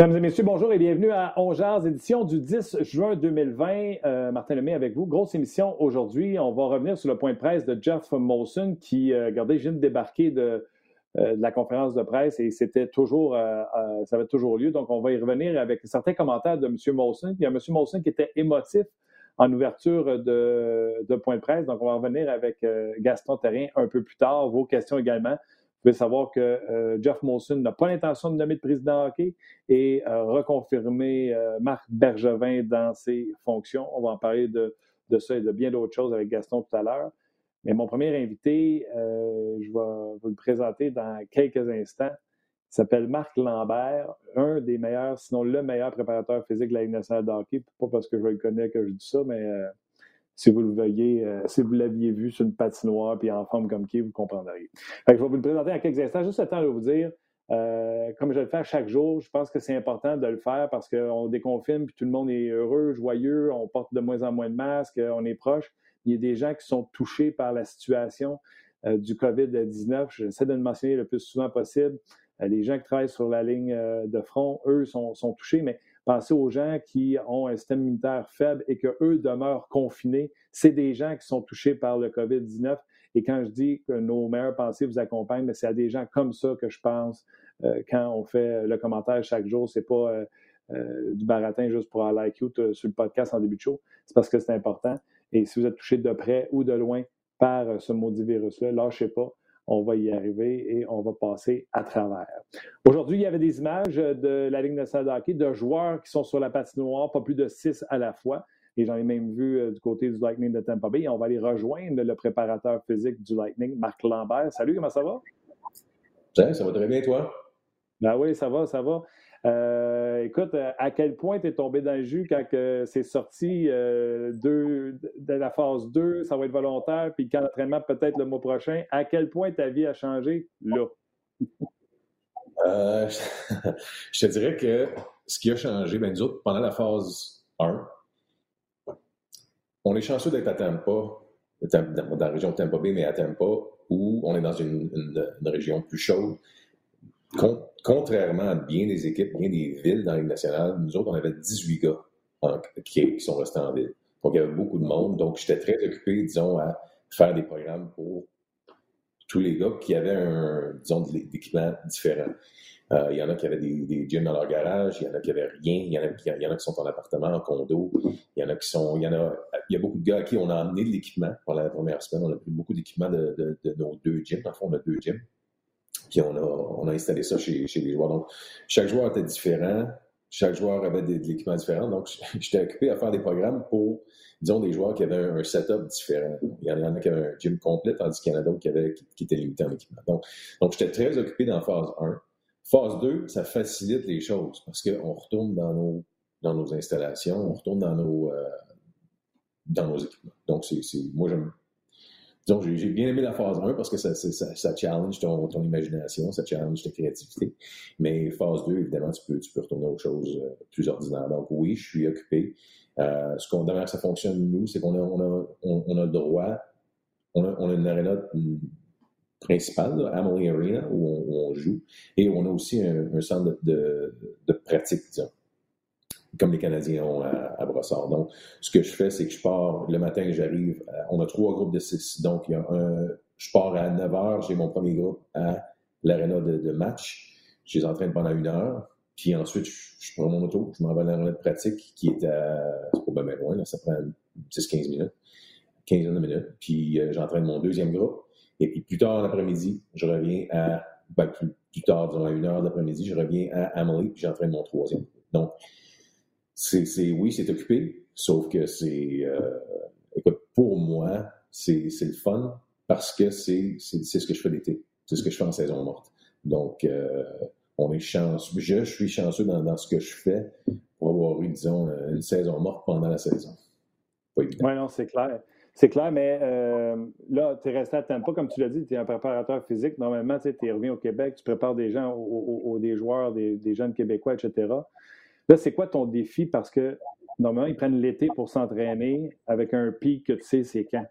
Mesdames et messieurs, bonjour et bienvenue à Ongears, édition du 10 juin 2020. Euh, Martin Lemay avec vous. Grosse émission aujourd'hui. On va revenir sur le point de presse de Jeff Molson qui, euh, regardez, vient de débarquer de, euh, de, la conférence de presse et c'était toujours, euh, ça avait toujours lieu. Donc, on va y revenir avec certains commentaires de M. Molson. Il y a M. Molson qui était émotif en ouverture de, de point de presse. Donc, on va revenir avec Gaston Terrien un peu plus tard. Vos questions également. Vous pouvez savoir que euh, Jeff Molson n'a pas l'intention de nommer le président hockey et euh, reconfirmer euh, Marc Bergevin dans ses fonctions. On va en parler de, de ça et de bien d'autres choses avec Gaston tout à l'heure. Mais mon premier invité, je vais vous le présenter dans quelques instants. Il s'appelle Marc Lambert, un des meilleurs, sinon le meilleur préparateur physique de la Ligue nationale de hockey. Pas parce que je le connais que je dis ça, mais si vous le voyez, euh, si vous l'aviez vu sur une patinoire puis en forme comme qui, vous comprendriez. je vais vous le présenter en quelques instants. Juste le temps de vous dire, euh, comme je le fais chaque jour, je pense que c'est important de le faire parce qu'on déconfine puis tout le monde est heureux, joyeux, on porte de moins en moins de masques, on est proche. Il y a des gens qui sont touchés par la situation euh, du COVID-19. J'essaie de le mentionner le plus souvent possible. les gens qui travaillent sur la ligne de front, eux, sont, sont touchés, mais Pensez aux gens qui ont un système immunitaire faible et qu'eux demeurent confinés. C'est des gens qui sont touchés par le COVID-19. Et quand je dis que nos meilleures pensées vous accompagnent, c'est à des gens comme ça que je pense euh, quand on fait le commentaire chaque jour. C'est pas euh, euh, du baratin juste pour aller like you sur le podcast en début de show. C'est parce que c'est important. Et si vous êtes touché de près ou de loin par ce maudit virus-là, lâchez pas on va y arriver et on va passer à travers. Aujourd'hui, il y avait des images de la Ligue nationale de hockey de joueurs qui sont sur la patinoire, pas plus de six à la fois. Et j'en ai même vu euh, du côté du Lightning de Tampa Bay. on va aller rejoindre le préparateur physique du Lightning, Marc Lambert. Salut, comment ça va? ça va très bien, toi? Ben oui, ça va, ça va. Euh, écoute, euh, à quel point tu es tombé dans le jus quand c'est sorti euh, de la phase 2, ça va être volontaire, puis quand l'entraînement peut-être le mois prochain, à quel point ta vie a changé là? je te dirais que ce qui a changé, ben, nous pendant la phase 1, on est chanceux d'être à Tampa, dans la région Tampa Bay, mais à Tampa, où on est dans une région plus chaude contrairement à bien des équipes, bien des villes dans Ligue nationale, nous autres, on avait 18 gars qui, sont restés en ville. Donc, il y avait beaucoup de monde. Donc, j'étais très occupé, disons, à faire des programmes pour tous les gars qui avaient un, disons, d'équipements différents. Euh, il y en a qui avaient des, gyms dans leur garage, il y en a qui avaient rien, il y en a, en qui sont en appartement, en condo, il y en a qui sont, il y en a, il y a beaucoup de gars à qui on a amené de l'équipement pendant la première semaine. On a pris beaucoup d'équipement de, nos deux gyms. Le fond, on a deux gyms. Puis on a, on a installé ça chez, chez les joueurs. Donc, chaque joueur était différent. Chaque joueur avait de, l'équipement différent. Donc, j'étais occupé à faire des programmes pour, disons, des joueurs qui avaient un, setup différent. Il y en a qui avaient un gym complet, tandis qu'il y en a d'autres qui, avaient, qui, en équipement. Donc, donc j'étais très occupé dans phase 1. Phase 2, ça facilite les choses parce qu'on retourne dans nos, dans nos installations, on retourne dans nos, euh, dans nos équipements. Donc, c'est, moi, j'aime donc, j'ai bien aimé la phase 1 parce que ça, challenge ton, imagination, ça challenge ta créativité. Mais phase 2, évidemment, tu peux, retourner à autre chose euh, plus ordinaire. Donc, oui, je suis occupé. Euh, ce qu'on, que ça fonctionne, nous, c'est qu'on a, le droit, on a, on a une arena principale, Amelie Arena, où on, joue, et on a aussi un, centre de, de pratique, disons comme les Canadiens ont à, Brossard. Donc, ce que je fais, c'est que je pars le matin, j'arrive, on a trois groupes de six. Donc, il y a un, je pars à 9 heures, j'ai mon premier groupe à l'aréna de, match. Je les entraîne pendant une heure. Puis ensuite, je, prends mon auto, je m'en vais à l'aréna de pratique qui est à, c'est pas bien loin, là, ça prend 10-15 minutes, 15 minutes. Puis euh, j'entraîne mon deuxième groupe. Et puis plus tard l'après-midi, je reviens à, ben, plus, tard, disons à une heure d'après-midi, je reviens à Amelie, puis j'entraîne mon troisième. Donc, c'est, oui, c'est occupé, sauf que c'est, euh, écoute, pour moi, c'est, le fun parce que c'est, ce que je fais l'été. C'est ce que je fais en saison morte. Donc, euh, on est chanceux. Je, suis chanceux dans, ce que je fais pour avoir eu, disons, une saison morte pendant la saison. Oui, non, c'est clair. C'est clair, mais euh, là, tu es resté à pas comme tu l'as dit, tu es un préparateur physique. Normalement, tu es revenu au Québec, tu prépares des gens, des joueurs, des, jeunes Québécois, etc. Là, c'est quoi ton défi? Parce que normalement, ils prennent l'été pour s'entraîner avec un pic que tu sais c'est quand.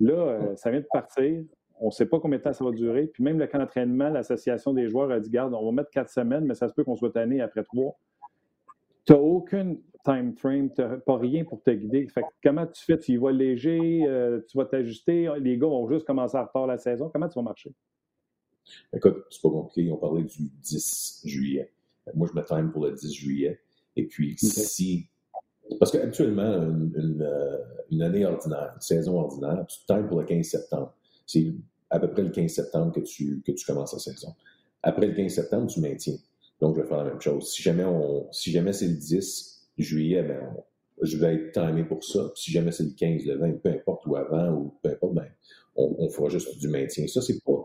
Là, euh, ça vient de partir. on ne sait pas combien de temps ça va durer. Puis même le camp d'entraînement, l'association des joueurs a dit Garde, on va mettre quatre semaines, mais ça se peut qu'on soit tanné après trois. Tu n'as aucun time frame, tu n'as pas rien pour te guider. Fait comment tu fais? Tu y vas léger, euh, tu vas t'ajuster? Les gars vont juste commencer à retard la saison. Comment tu vas marcher? Écoute, c'est pas compliqué. On parlait du 10 juillet. Moi, je mets time pour le 10 juillet. Et puis, si. Parce qu'actuellement, une, euh, une, année ordinaire, une saison ordinaire, tu time pour le 15 septembre. C'est à peu près le 15 septembre que tu, que tu commences la saison. Après le 15 septembre, tu maintiens. Donc, je vais faire la même chose. Si jamais, on, si jamais c'est le 10 juillet, ben, je vais être timé pour ça. Si jamais c'est le 15, le 20, peu importe, ou avant, ou peu importe, ben, on, on fera juste du maintien. Ça, c'est pas,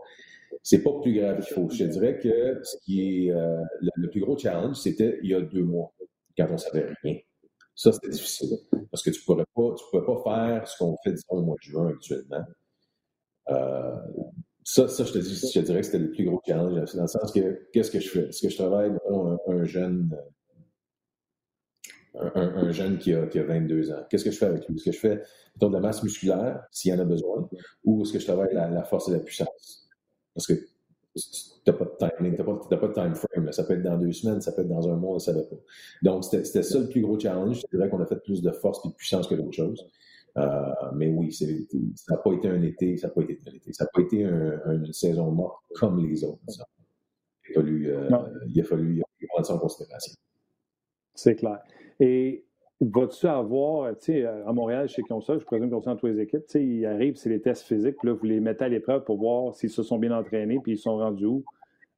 c'est pas plus grave qu'il faut. Je te dirais que ce qui est euh, le, plus gros challenge, c'était il y a deux mois, quand on savait rien. Ça, c'était difficile. Parce que tu pourrais pas, tu pourrais pas faire ce qu'on fait, disons, au mois de juin actuellement. Euh, ça, ça, je te dis, je te dirais que c'était le plus gros challenge, dans le sens que qu'est-ce que je fais? Est-ce que je travaille un, un jeune un, un, jeune qui a, qui a 22 ans? Qu'est-ce que je fais avec lui? Est-ce que je fais de la masse musculaire, s'il y en a besoin, ou est-ce que je travaille la, la force et la puissance? Parce que tu n'as pas de timing, tu n'as pas, de time frame. Ça peut être dans deux semaines, ça peut être dans un mois, on ne savait pas. Donc, c'était ça le plus gros challenge. Je dirais qu'on a fait plus de force et de puissance que d'autres choses. Euh, mais oui, ça n'a pas été un été, ça n'a pas été un été. Ça n'a pas été une saison morte comme les autres. Il a fallu, euh, il a fallu, prendre ça en considération. C'est clair. Et Vas-tu avoir, tu sais, à Montréal, chez ça, je présume qu'on dans toutes les équipes, tu sais, ils arrivent, c'est les tests physiques, puis là, vous les mettez à l'épreuve pour voir s'ils se sont bien entraînés, puis ils sont rendus où?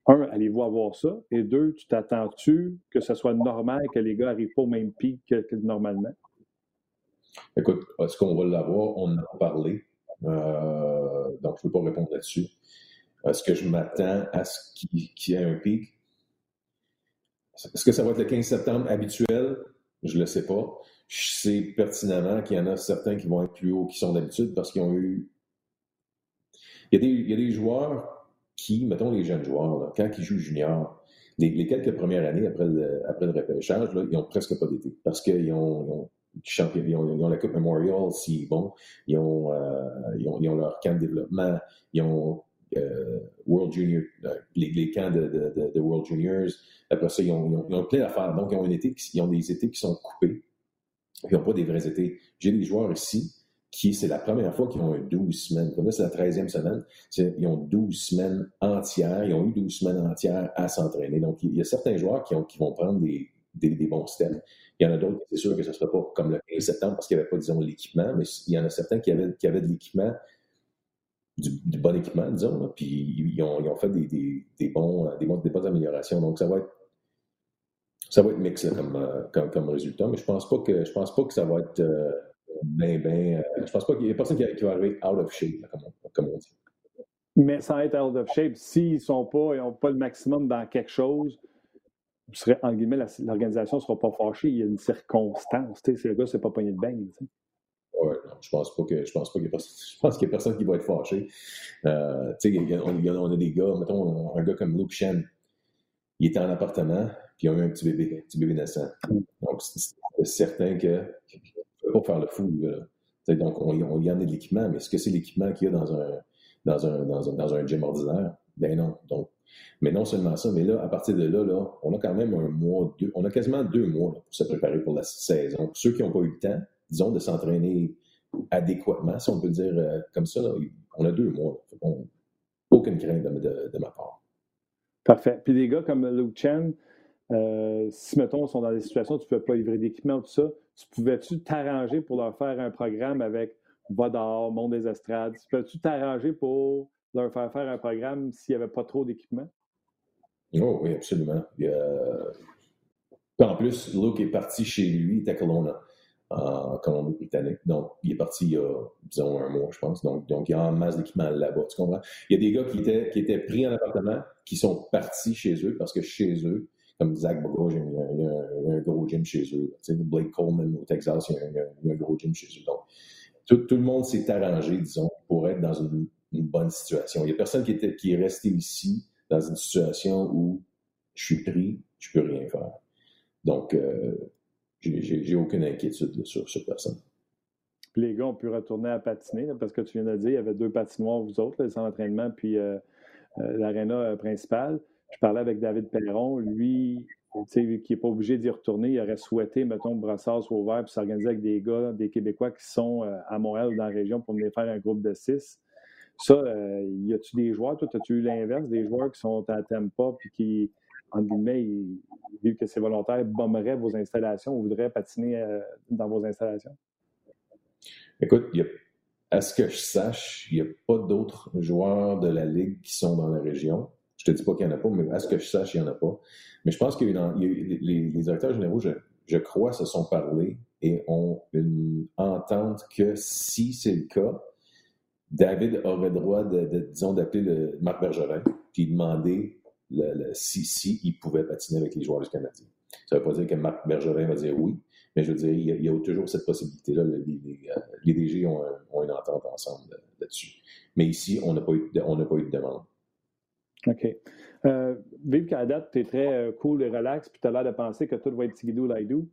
Un, allez-vous avoir ça? Et deux, tu t'attends-tu que ce soit normal que les gars n'arrivent pas au même pic que, normalement? Écoute, est-ce qu'on va l'avoir? On en a parlé. Euh, donc, je ne peux pas répondre là-dessus. Est-ce que je m'attends à ce qu'il y ait un pic? Est-ce que ça va être le 15 septembre habituel? Je le sais pas. Je sais pertinemment qu'il y en a certains qui vont être plus hauts qu'ils sont d'habitude parce qu'ils ont eu. Il y, a des, joueurs qui, mettons les jeunes joueurs, quand ils jouent junior, les, quelques premières années après le, après le ils n'ont presque pas d'été parce qu'ils ont, ils ont, ils ont, la Coupe Memorial, si bon, ils ont, euh, ils ont, ils ont, leur camp de développement, ils ont World Junior, euh, les, camps de, World Juniors. Après ça, ils ont, ils ont, plein d'affaires. Donc, ils ont, ils des étés qui sont coupés. Ils n'ont pas des vrais étés. J'ai des joueurs ici qui, c'est la première fois qu'ils ont eu 12 semaines. Comme là, c'est la 13e semaine. Ils ont 12 semaines entières. Ils ont eu 12 semaines entières à s'entraîner. Donc, il y a certains joueurs qui, ont, qui vont prendre des, bons steps. Il y en a d'autres, c'est sûr que ce ne sera pas comme le 15 septembre parce qu'il n'y avait pas, disons, l'équipement, mais il y en a certains qui avaient de l'équipement du, bon équipement, disons, puis ils ont, fait des, des, bons, des, bons, bonnes améliorations. Donc, ça va être ça va être mix comme, euh, comme, comme, résultat, mais je pense pas que je pense pas que ça va être euh, bien, bien. Euh, je pense pas qu'il y ait personne qui, qui, va arriver out of shape, comme, on, dit. Mais sans être out of shape, s'ils sont pas, ils n'ont pas le maximum dans quelque chose, serait, en guillemets, l'organisation ne sera pas fâchée. Il y a une circonstance. C'est le gars, c'est pas pogné de bain. Je pense pas que je pense pas qu'il y, je pense qu'il y a personne qui va être fâché. Euh, tu sais, on, a des gars, mettons un gars comme Luke Shen, il était en appartement, puis il a eu un petit bébé, un petit bébé naissant. Donc c'est certain que ne peut pas faire le fou. Donc on, y a de l'équipement, mais est-ce que c'est l'équipement qu'il y a dans un dans un, dans un, dans un gym ordinaire? Ben non. Donc, mais non seulement ça, mais là, à partir de là, là, on a quand même un mois, deux, on a quasiment deux mois pour se préparer pour la saison. Ceux qui n'ont pas eu le temps, disons, de s'entraîner adéquatement, si on peut dire euh, comme ça. on a deux mois. aucune crainte de, ma part. Parfait. Puis des gars comme Luke Chen, euh, si, mettons, sont dans des situations où tu ne peux pas livrer d'équipement, tout ça, tu pouvais-tu t'arranger pour leur faire un programme avec Vodar, Monde des Estrades? Tu peux-tu t'arranger pour leur faire faire un programme s'il n'y avait pas trop d'équipement? Oh, oui, absolument. En plus, Luke est parti chez lui, à Kelowna en Colombie-Britannique. Donc, il est parti il y a, disons, un mois, je pense. Donc, donc il y a en masse d'équipement là-bas. Tu comprends? Il y a des gars qui étaient, pris en appartement, qui sont partis chez eux parce que chez eux, comme Zach Boga, il y, a, un gros gym chez eux. Tu sais, Blake Coleman au Texas, il y, a, un, gros gym chez eux. Donc, tout, le monde s'est arrangé, disons, pour être dans une, bonne situation. Il n'y a personne qui, était, qui est resté ici dans une situation où je suis pris, je peux rien faire. Donc, euh, j'ai aucune inquiétude sur, sur personne. Puis les gars ont pu retourner à patiner, parce que tu viens de dire, il y avait deux patinoires, vous autres, le centre d'entraînement, puis euh, euh, l'aréna principale. Je parlais avec David Perron. Lui, qui n'est pas obligé d'y retourner, il aurait souhaité, mettons, Brassard soit ouvert puis s'organiser avec des gars, des Québécois qui sont à Montréal ou dans la région pour venir faire un groupe de six. Ça, y a-tu des joueurs, toi, as-tu eu l'inverse, des joueurs qui sont à Tampa puis qui, entre guillemets, vu que c'est volontaire, bomberaient vos installations ou voudraient patiner dans vos installations? Écoute, à ce que je sache, il n'y a pas d'autres joueurs de la Ligue qui sont dans la région. Je te dis pas qu'il n'y en a pas, mais à ce que je sache, il n'y en a pas. Mais je pense que les, directeurs généraux, je, crois, se sont parlé et ont une entente que si c'est le cas, David aurait droit disons, d'appeler Marc Bergerin puis demander si, si il pouvait patiner avec les joueurs du Canadien. Ça ne veut pas dire que Marc Bergerin va dire oui, mais je veux dire, il y a, toujours cette possibilité-là. Les, les, DG ont, une entente ensemble là-dessus. Mais ici, on n'a pas, eu de, pas eu de demande. OK. Euh, vive qu'à date, tu es très euh, cool et relax, puis tu as l'air de penser que tout va être tigidou laidou.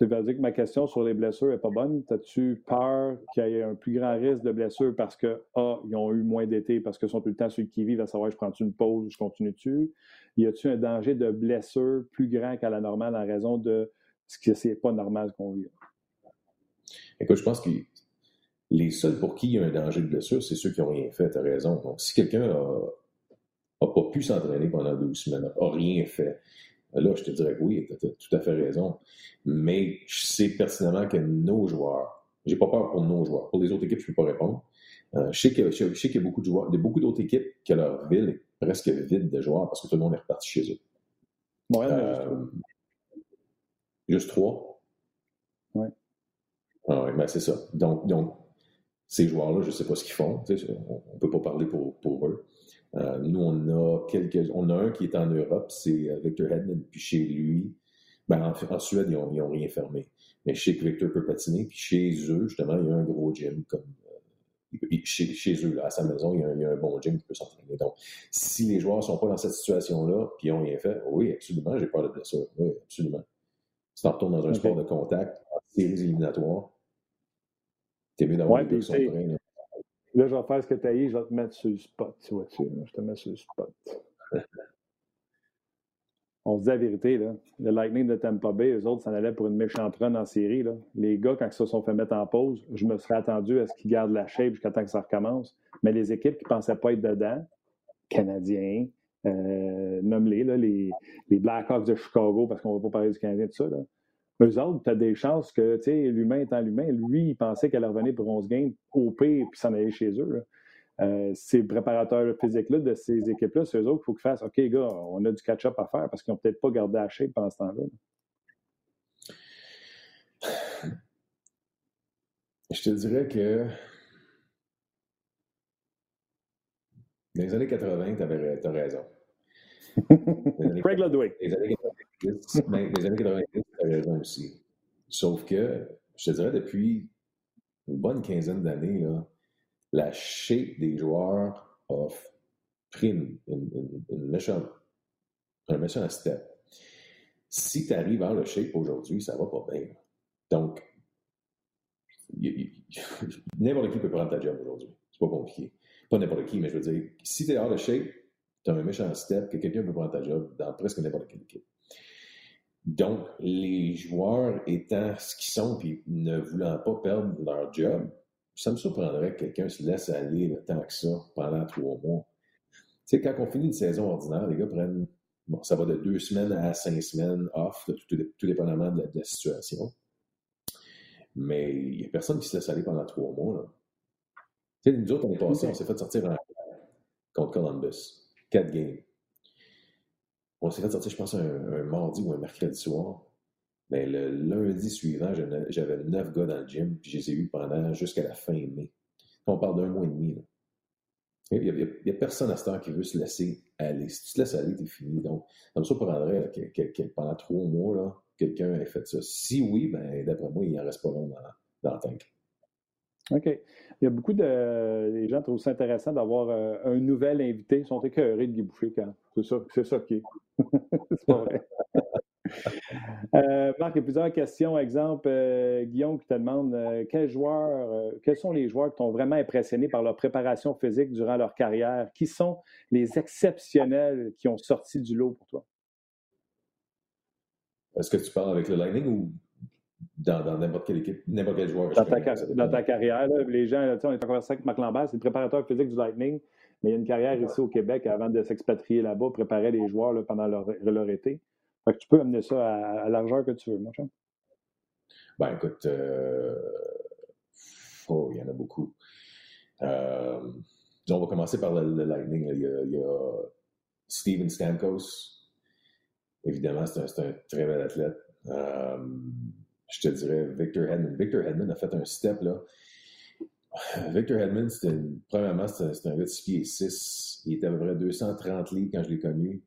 Ça veut dire que ma question sur les blessures n'est pas bonne. As-tu peur qu'il y ait un plus grand risque de blessure parce que, ah, ils ont eu moins d'été, parce qu'ils sont tout le temps sur le qui-vive à savoir je prends-tu une pause, je continue-tu? Y a-tu un danger de blessure plus grand qu'à la normale en raison de ce que c'est pas normal qu'on vit? Écoute, je pense que les seuls pour qui il y a un danger de blessure, c'est ceux qui n'ont rien fait, tu as raison. Donc, si quelqu'un n'a pas pu s'entraîner pendant deux semaines, n'a rien fait, là, je te dirais que oui, tu as, tout à fait raison. Mais je sais pertinemment que nos joueurs, j'ai pas peur pour nos joueurs. Pour les autres équipes, je ne peux pas répondre. Euh, je sais qu'il y, a beaucoup de joueurs, il y a beaucoup d'autres équipes que leur ville est presque vide de joueurs parce que tout le monde est reparti chez eux. Ouais, euh, Juste trois? Oui. Ah oui, ben c'est ça. Donc, donc ces joueurs-là, je ne sais pas ce qu'ils font. On ne peut pas parler pour, pour eux. Euh, nous, on a quelques. On a un qui est en Europe, c'est euh, Victor Hedman, puis chez lui, ben, en, Suède, ils n'ont rien fermé. Mais chez que Victor peut patiner, puis chez eux, justement, il y a un gros gym comme. Euh, chez, chez, eux, là, à sa maison, il y, a un, il y a un bon gym qui peut s'entraîner. Donc, si les joueurs ne sont pas dans cette situation-là, puis ils n'ont rien fait, oui, absolument, j'ai peur de blessure. Oui, absolument. Si tu retournes dans un sport de contact, en séries éliminatoires, t'es mieux d'avoir ouais, son train. Là. Là, je vais faire ce que tu as dit, je vais te mettre sur le spot, tu vois-tu? Je te mets sur le spot. On se dit la vérité, là. Le Lightning de Tampa Bay, eux autres, ça allait pour une méchante run en série. Là. Les gars, quand ils se sont fait mettre en pause, je me serais attendu à ce qu'ils gardent la shape jusqu'à temps que ça recommence. Mais les équipes qui ne pensaient pas être dedans, Canadiens, euh, nomme-les, les, les Blackhawks de Chicago, parce qu'on ne va pas parler du Canadien, tout ça. Là. Eux autres, tu as des chances que, tu sais, l'humain étant l'humain, lui, il pensait qu'elle revenir pour 11 games au pire, puis s'en aller chez eux. Euh, ces préparateurs physiques-là de ces équipes-là, c'est eux autres qu'il faut qu'ils fassent OK, gars, on a du catch-up à faire parce qu'ils n'ont peut-être pas gardé la shape pendant ce temps-là. Je te dirais que dans les années 80, tu as raison. Craig Ludwig. Les années 90, ben, les années 90 tu as raison aussi. Sauf que, je te dirais, depuis une bonne quinzaine d'années, la shape des joueurs a pris une, une, une méchante, un méchant step. Si tu arrives à le shape aujourd'hui, ça va pas bien. Donc, n'importe qui peut prendre ta job aujourd'hui. C'est pas compliqué pas n'importe qui, mais je veux dire, si tu es hors de shape, tu as un méchant step que quelqu'un peut prendre ta job dans presque n'importe quelle équipe. Donc, les joueurs étant ce qu'ils sont puis ne voulant pas perdre leur job, ça me surprendrait que quelqu'un se laisse aller le temps que ça pendant trois mois. Tu sais, quand on finit une saison ordinaire, les gars prennent, bon, ça va de deux semaines à cinq semaines off, tout, tout dépendamment de la, de la, situation. Mais il n'y a personne qui se laisse aller pendant trois mois. Là. Tu sais, nous autres, on est passé, on s'est fait sortir en... contre Columbus. Quatre games. On s'est fait sortir, je pense, un, mardi ou un mercredi soir. Mais le lundi suivant, j'avais neuf gars dans le gym, puis je les ai eus pendant jusqu'à la fin mai. On parle d'un mois et demi. Il n'y a, personne à ce temps qui veut se laisser aller. Si tu te laisses aller, t'es fini. Donc, ça me surprendrait que, que, pendant trois mois, quelqu'un ait fait ça. Si oui, ben, d'après moi, il n'en reste pas long dans, dans le tank. OK. Il y a beaucoup de. Les gens trouvent ça intéressant d'avoir euh, un nouvel invité. Ils sont écœurés de Guy Boucher quand. C'est ça, c'est ça qui est. c'est pas vrai. Euh, Marc, il y a plusieurs questions. Exemple, euh, Guillaume qui te demande euh, quels joueurs, quels sont les joueurs qui t'ont vraiment impressionné par leur préparation physique durant leur carrière? Qui sont les exceptionnels qui ont sorti du lot pour toi? Est-ce que tu parles avec le Lightning ou dans n'importe quelle équipe, n'importe quel joueur? Dans ta, dans ta carrière, les gens, on est encore avec Marc Lambert, c'est le préparateur physique du Lightning, mais il y a une carrière ici au Québec avant de s'expatrier là-bas, préparer les joueurs pendant leur, leur été. Fait que tu peux amener ça à, la largeur que tu veux, mon chum. Ben, écoute, euh, oh, il y en a beaucoup. Euh, on va commencer par le, Lightning. Il, y a, Steven Stamkos. Évidemment, c'est un, très bel athlète. Euh, je te dirais Victor Hedman. Victor Hedman a fait un step là. Victor Hedman, c'était premièrement, c'était un gars de 6 pieds 6. Il était à peu près 230 livres quand je l'ai connu.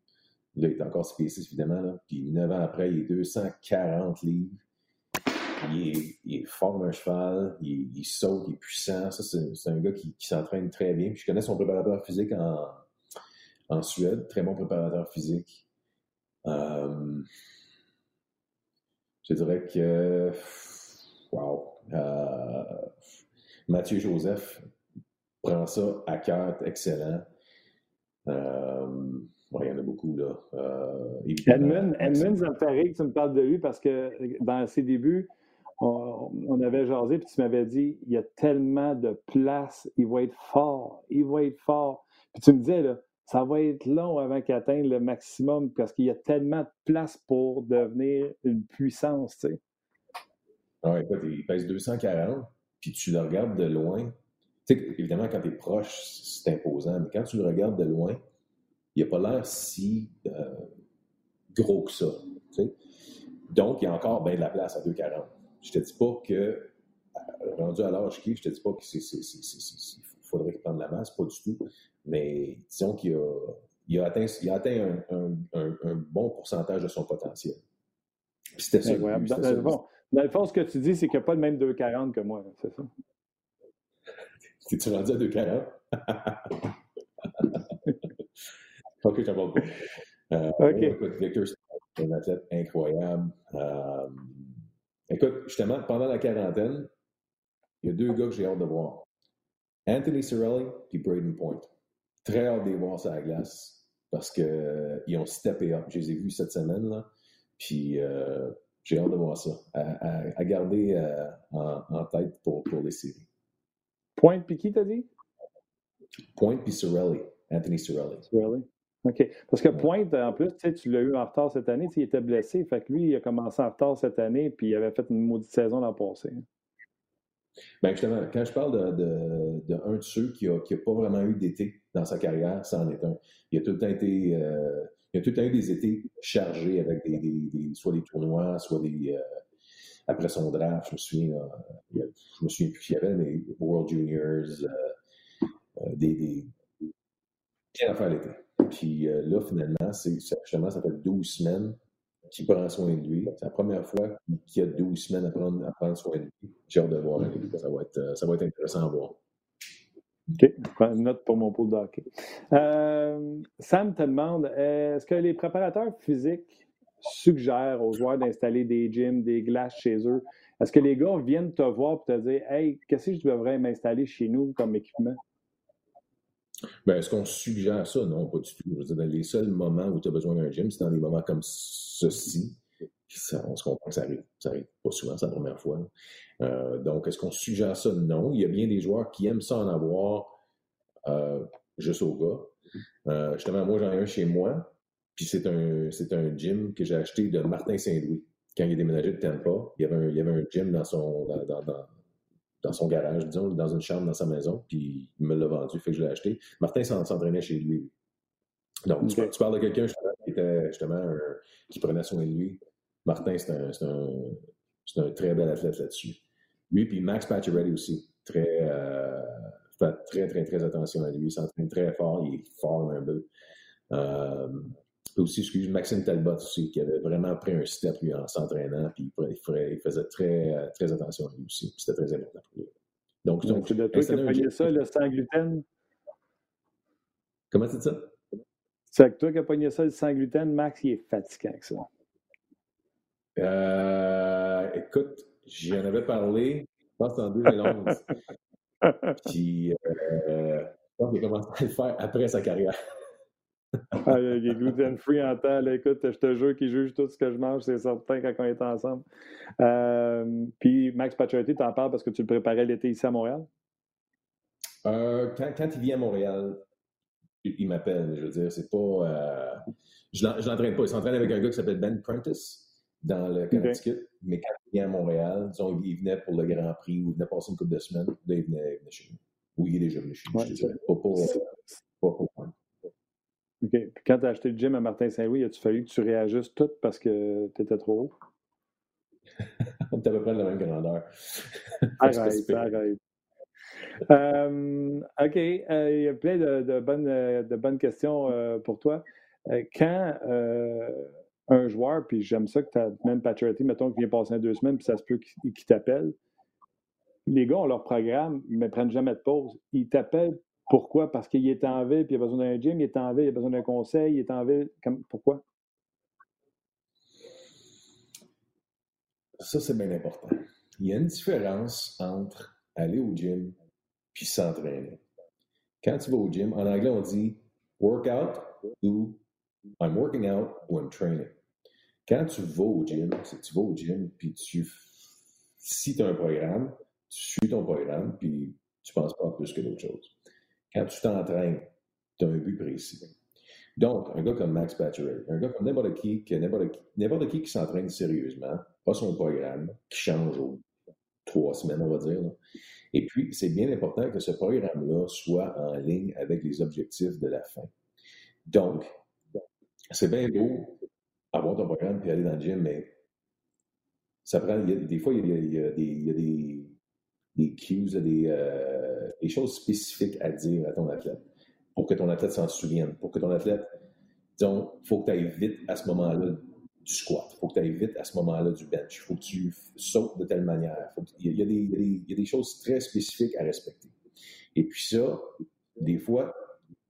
Là, il est encore spécifique, évidemment. Là. Puis neuf ans après, il est 240 livres. Il est, il est fort comme un cheval, il, saute, il est puissant. Ça, c'est un gars qui, s'entraîne très bien. Puis je connais son préparateur physique en, en Suède, très bon préparateur physique. Euh, je dirais que, wow, euh, Mathieu Joseph prend ça à cœur, excellent. Euh, il y en a beaucoup, là. Euh, Edmund, Edmund, que tu me parles de lui parce que dans ses débuts, on, avait jasé, puis tu m'avais dit il y a tellement de place, il va être fort, il va être fort. Puis tu me disais, là, ça va être long avant qu'il atteigne le maximum parce qu'il y a tellement de place pour devenir une puissance, tu sais. Ah, il pèse 240, puis tu le regardes de loin. Tu sais, évidemment, quand tu es proche, c'est imposant, mais quand tu le regardes de loin, il n'a pas l'air si euh, gros que ça. Donc, il y a encore bien de la place à 2,40. Je te dis pas que, euh, rendu à l'âge qui, je te dis pas qu'il faudrait de la masse, pas du tout. Mais disons qu'il a, il a atteint, il a atteint un, un, un, bon pourcentage de son potentiel. C'était ça. Dans, le fond, ce que tu dis, c'est qu'il n'y a pas le même 2,40 que moi, c'est ça? Es-tu rendu à 2,40? OK, pas. Euh. Écoute, Victor, c'est un athlète incroyable. Euh, écoute, justement, pendant la quarantaine, il y a deux gars que j'ai hâte de voir. Anthony Cirelli et Braden Point. Très hâte de les voir sur la glace parce qu'ils euh, ont steppé up. Je les ai vus cette semaine, là. Puis euh, j'ai hâte de voir ça. À, garder euh, en, tête pour, pour les séries. Point, puis qui t'as dit? Point, puis Cirelli. Anthony Cirelli. Cirelli. OK. Parce que Pointe, en plus, tu l'as eu en retard cette année. Il était blessé. Fait que lui, il a commencé en retard cette année, puis il avait fait une maudite saison l'an passé. Bien, justement, quand je parle d'un de, de, ceux qui n'a qui a pas vraiment eu d'été dans sa carrière, ça en est un. Il a tout le temps été. Euh, a tout eu des étés chargés avec des, des, soit des tournois, soit des. Euh, après son draft, je me souviens, euh, je me souviens plus qui y avait, mais World Juniors, des, des. Bien à l'été. Puis euh, là, finalement, justement, ça fait 12 semaines qu'il prend soin de lui. C'est la première fois qu'il a 12 semaines à prendre, à prendre soin de lui. J'ai hâte de voir. Ça va, être, euh, ça va être intéressant à voir. OK. Je prends une note pour mon pool de hockey. Euh, Sam te demande est-ce que les préparateurs physiques suggèrent aux joueurs d'installer des gyms, des glaces chez eux? Est-ce que les gars viennent te voir et te dire Hey, qu'est-ce que je devrais m'installer chez nous comme équipement? Ben, est-ce qu'on suggère ça? Non, pas du tout. Les seuls moments où tu as besoin d'un gym, c'est dans des moments comme ceci. on se comprend que ça arrive. Ça arrive pas souvent, c'est la première fois. Euh, donc, est-ce qu'on suggère ça? Non. Il y a bien des joueurs qui aiment ça en avoir euh, juste au gars. Euh, justement, moi, j'en ai un chez moi. Puis c'est un, un gym que j'ai acheté de Martin Saint-Louis. Quand il a déménagé de Tampa, il y avait un, il y avait un gym dans son, dans, dans, dans son garage, disons, dans une chambre dans sa maison, puis il me l'a vendu, fait que je l'ai acheté. Martin s'entraînait chez lui. Donc, tu, parles de quelqu'un qui était justement qui prenait soin de lui. Martin, c'est un, un, un, très bel athlète là-dessus. Lui, puis Max Pacioretty aussi. Très, euh, fait très, très, très attention à lui. Il s'entraîne très fort. Il est fort un peu. Euh, aussi, excuse, Maxime Talbot aussi, qui avait vraiment pris un step lui en s'entraînant, puis il, faisait très, très attention à lui aussi. C'était très important pour lui. Donc, donc c'est de toi qui as pogné ça, le sans gluten? Comment tu dis ça? C'est avec toi qui as pogné ça, le sans gluten. Max, il est fatigué avec ça. Euh, écoute, j'y en avais parlé, je pense en 2011. Puis, euh, je pense qu'il a commencé à le faire après sa carrière. Ah, il est gluten free en temps. Là, écoute, je te jure qu'il juge tout ce que je mange, c'est certain, quand on est ensemble. Euh, puis Max Pacioretty, t'en parles parce que tu le préparais l'été ici à Montréal? Euh, quand, quand, il vient à Montréal, il, m'appelle. Je veux dire, c'est pas. Euh, je ne l'entraîne pas. Il s'entraîne avec un gars qui s'appelle Ben Prentice dans le Connecticut. Mais quand il vient à Montréal, disons, il venait pour le Grand Prix ou il venait passer une couple de semaines, là, il venait, chez nous. Ou il est déjà venu chez nous, je dirais. Pas pour. Pas, pas, Puis quand tu as acheté le gym à Martin-Saint-Louis, as-tu fallu que tu réajustes tout parce que tu étais trop haut? On est à peu près de la même grandeur. arrête, arrête. Euh, OK. Euh, il y a plein de, de, bonnes, de bonnes, questions euh, pour toi. Euh, quand un joueur, puis j'aime ça que tu as même Paturity, mettons qu'il vient passer deux semaines, puis ça se peut qu'il t'appelle. Les gars ont leur programme, mais ne prennent jamais de pause. Ils t'appellent pourquoi? Parce qu'il est en ville, puis il a besoin d'un gym, il est en ville, il a besoin d'un conseil, il est en ville. Pourquoi? Ça, c'est bien important. Il y a une différence entre aller au gym puis s'entraîner. Quand tu vas au gym, en anglais, on dit workout ou I'm working out ou I'm training. Quand tu vas au gym, c'est tu vas au gym puis tu, si tu as un programme, tu suis ton programme puis tu ne penses pas plus que d'autres choses. Quand tu t'entraînes, tu as un but précis. Donc, un gars comme Max Pacioretty, un gars comme n'importe qui, n'importe qui, qui s'entraîne sérieusement, a son programme, qui change aux trois semaines, on va dire. Et puis, c'est bien important que ce programme-là soit en ligne avec les objectifs de la fin. Donc, c'est bien beau avoir ton programme puis aller dans le gym, mais ça prend. des fois, il y a, des, des, cues, des, euh, des choses spécifiques à dire à ton athlète pour que ton athlète s'en souvienne, pour que ton athlète, disons, il faut que tu ailles vite à ce moment-là du squat, il faut que tu ailles vite à ce moment-là du bench, il faut que tu sautes de telle manière. il, y a des, il, y a des, choses très spécifiques à respecter. Et puis ça, des fois,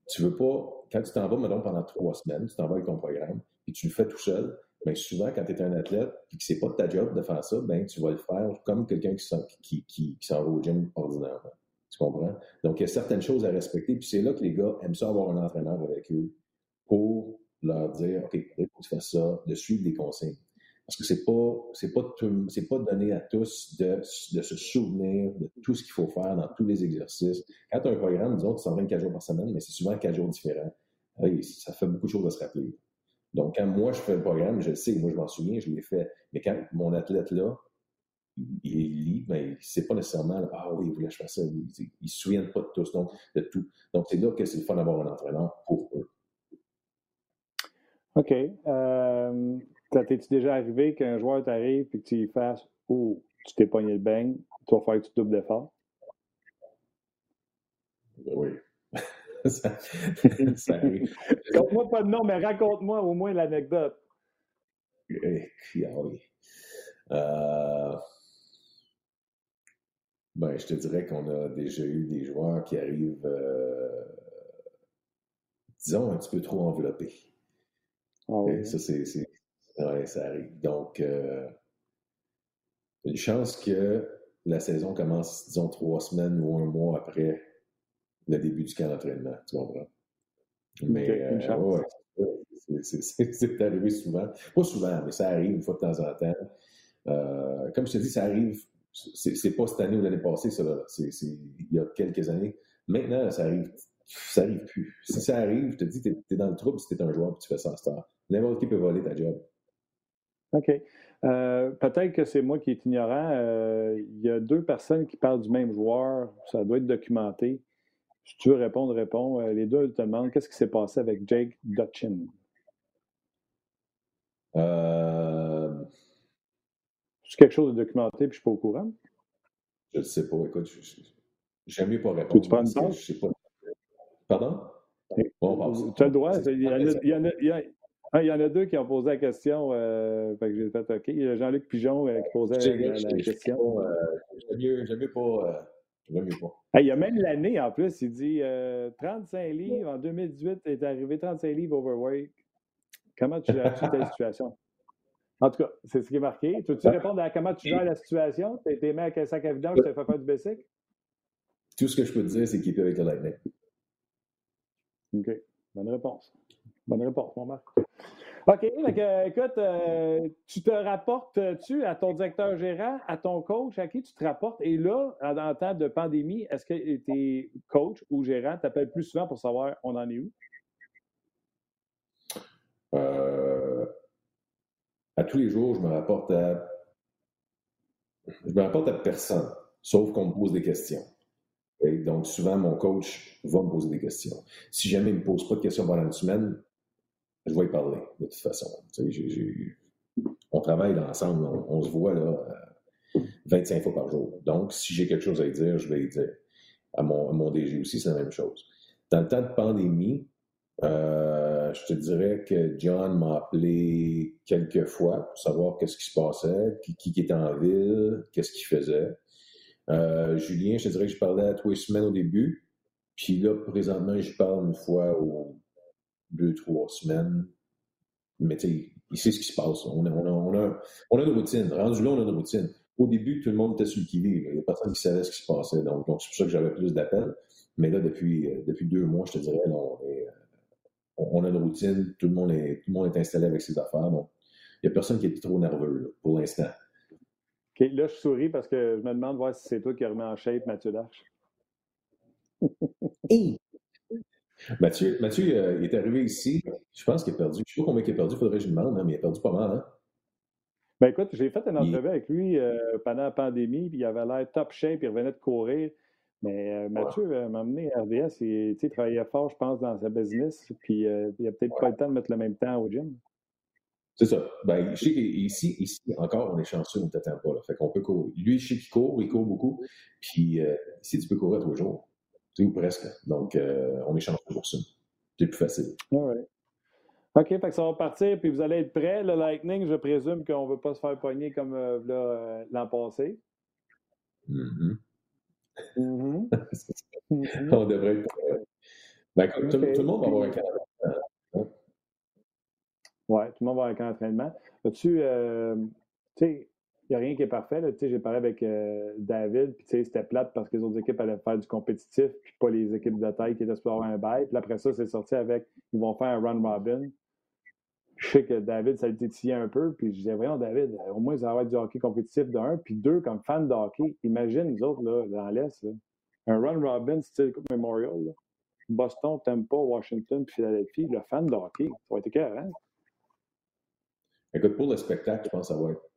tu veux pas, quand tu t'en vas, maintenant pendant trois semaines, tu t'en vas avec ton programme, et tu le fais tout seul, bien souvent, quand tu es un athlète et que c'est pas ta job de faire ça, ben tu vas le faire comme quelqu'un qui s'en va au gym ordinairement. Tu comprends? Donc, il y a certaines choses à respecter. Puis c'est là que les gars aiment ça avoir un entraîneur avec eux pour leur dire, OK, il faut que tu ça, de suivre des consignes. Parce que c'est pas, c'est pas, pas donné à tous de, de, se souvenir de tout ce qu'il faut faire dans tous les exercices. Quand tu as un programme, disons, tu s'entraînes quatre jours par semaine, mais c'est souvent quatre jours différents. ça fait beaucoup de choses à se rappeler. Donc, quand moi, je fais le programme, je le sais, moi, je m'en souviens, je l'ai fait. Mais quand mon athlète là, il, lit, mais il ne sait pas nécessairement, ah oui, il voulait que je fasse ça. Ils ne se souviennent pas de tous, donc, de tout. Donc, c'est là que c'est le fun d'avoir un entraîneur pour eux. OK. Euh, T'es-tu déjà arrivé qu'un joueur t'arrive et que tu lui fasses Oh, tu t'es pogné le bang, tu vas faire que tu doubles d'effort? Ben oui. ça, arrive. Raconte-moi pas de nom, mais raconte-moi au moins l'anecdote. Eh, ah oui. Euh, ben, je te dirais qu'on a déjà eu des joueurs qui arrivent, euh, disons, un petit peu trop enveloppés. Ah oui. Ça, c'est. Ouais, ça arrive. Donc, euh, une chance que la saison commence, disons, trois semaines ou un mois après le début du camp d'entraînement. Tu comprends? Mais, euh, c'est arrivé souvent. Pas souvent, mais ça arrive une fois de temps en temps. Euh, comme je te dis, ça arrive c'est pas cette année ou l'année passée, ça, c'est il y a quelques années. Maintenant, ça arrive, ça arrive plus. Si ça arrive, je te dis, tu es, dans le trouble si tu es un joueur et tu fais ça en star. N'importe qui peut voler ta job. OK. Euh, peut-être que c'est moi qui est ignorant. Euh, il y a deux personnes qui parlent du même joueur. Ça doit être documenté. Si tu veux répondre, réponds. Euh, les deux te demandent qu'est-ce qui s'est passé avec Jake Dutchin? Euh, c'est quelque chose de documenté puis je ne suis pas au courant? Je ne sais pas. Écoute, j'aime mieux pas répondre. Tu prends une Je sais pas. Pardon? Bon, tu as le droit. Il y, en a, il, y en a, il y en a deux qui ont posé la question. Euh, fait que j'ai fait OK. Il y a Jean-Luc Pigeon euh, qui posait la, la, question. Euh, j'aime mieux, pas. J'aime mieux pas. il y a même l'année en plus. Il dit 35 livres en 2018 est arrivé 35 livres overweight. Comment tu gères cette situation? En tout cas, c'est ce qui est marqué. Tu veux-tu répondre à comment tu gères la situation? Tu as été mis avec un sac à vidange, tu as fait faire du basic? Tout ce que je peux te dire, c'est qu'il peut avec le Lightning. OK. Bonne réponse. Bonne réponse, mon Marc. OK. écoute, euh, tu te rapportes-tu à ton directeur gérant, à ton coach, à qui tu te rapportes? Et là, en temps de pandémie, est-ce que tes coach ou gérant t'appellent plus souvent pour savoir on en est où? Euh, à tous les jours, je me rapporte à. Je me rapporte à personne, sauf qu'on me pose des questions. Donc, souvent, mon coach va me poser des questions. Si jamais il ne me pose pas de questions pendant une semaine, je vais y parler, de toute façon. On travaille ensemble, on, se voit là 25 fois par jour. Donc, si j'ai quelque chose à dire, je vais y dire. À mon, à mon DG aussi, c'est la même chose. Dans le temps de pandémie, euh, je te dirais que John m'a appelé quelques fois pour savoir qu'est-ce qui se passait, qui, qui était en ville, qu'est-ce qu'il faisait. Euh, Julien, je te dirais que je parlais à tous les semaines au début. Puis là, présentement, je parle une fois aux deux, trois semaines. Mais tu sais, il sait ce qui se passe. On a, on, a, on, a, une routine. Rendu là, on a une routine. Au début, tout le monde était sur le qui-vive. Il n'y a personne qui savait ce qui se passait. Donc, c'est pour ça que j'avais plus d'appels. Mais là, depuis, euh, depuis deux mois, je te dirais, on, est, on, a une routine. Tout le, monde est, tout le monde est installé avec ses affaires. Donc, il n'y a personne qui est trop nerveux pour l'instant. OK, là, je souris parce que je me demande voir si c'est toi qui remet en shape Mathieu Darche. Mathieu, Mathieu euh, il est arrivé ici. Je pense qu'il a perdu. Je ne sais pas combien il a perdu, il faudrait que je lui demande, hein, mais il a perdu pas mal. Hein? Ben écoute, j'ai fait une entrevue avec lui euh, pendant la pandémie, puis il avait l'air top shape, il revenait de courir. Mais euh, Mathieu m'a amené à RDS, il, il travaillait fort, je pense, dans sa business, puis il n'a peut-être pas le temps de mettre le même temps au gym. C'est ça. Ben, je sais qu'ici, ici, encore, on est chanceux, on ne t'attend pas. Là. Fait qu'on peut courir. Lui, je sais qu'il court, il court beaucoup. Puis, euh, si tu peux courir tous les jours, tu sais, ou presque. Donc, euh, on est chanceux pour ça. C'est plus facile. Ouais. OK, fait que ça va partir, puis vous allez être prêt. Le Lightning, je présume qu'on ne veut pas se faire pogner comme euh, euh l'an passé. Mm-hmm. Mm-hmm. mm-hmm. on devrait être prêt. Ben, tout, tout, le monde va avoir un calendrier oui, tout le monde va avec un entraînement. tu euh, sais, il n'y a rien qui est parfait. J'ai parlé avec euh, David, puis c'était plate parce que les autres équipes allaient faire du compétitif, puis pas les équipes de taille qui étaient supposées avoir un bail. Puis après ça, c'est sorti avec, ils vont faire un run robin. Je sais que David, ça été titillé un peu, puis je disais, voyons, David, au moins, ça va être du hockey compétitif de un, puis deux, comme fan de hockey, imagine, nous autres, là, dans l'Est, un run robin style Memorial, Boston, Tampa, Washington, puis Philadelphie, le fan de hockey, ça va être écœurant. Écoute, pour le spectacle, je pense que ça va être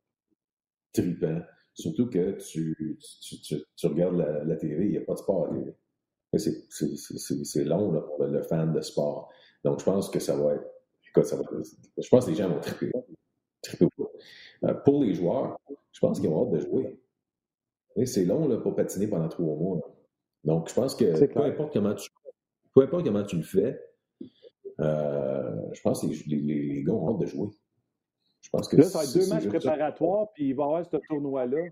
trippant. Surtout que tu, regardes la, télé, il n'y a pas de sport à télé. C'est long là, pour le, fan de sport. Donc, je pense que ça va être. Écoute, ça va, je pense que les gens vont tripper. tripper euh, pour les joueurs, je pense qu'ils vont hâte de jouer. C'est long là, pour patiner pendant trois mois. Donc, je pense que peu importe, comment tu, peu importe comment tu le fais, euh, je pense que les, les, les gars ont hâte de jouer là, ça va être deux matchs préparatoires, puis il va y avoir ce tournoi-là.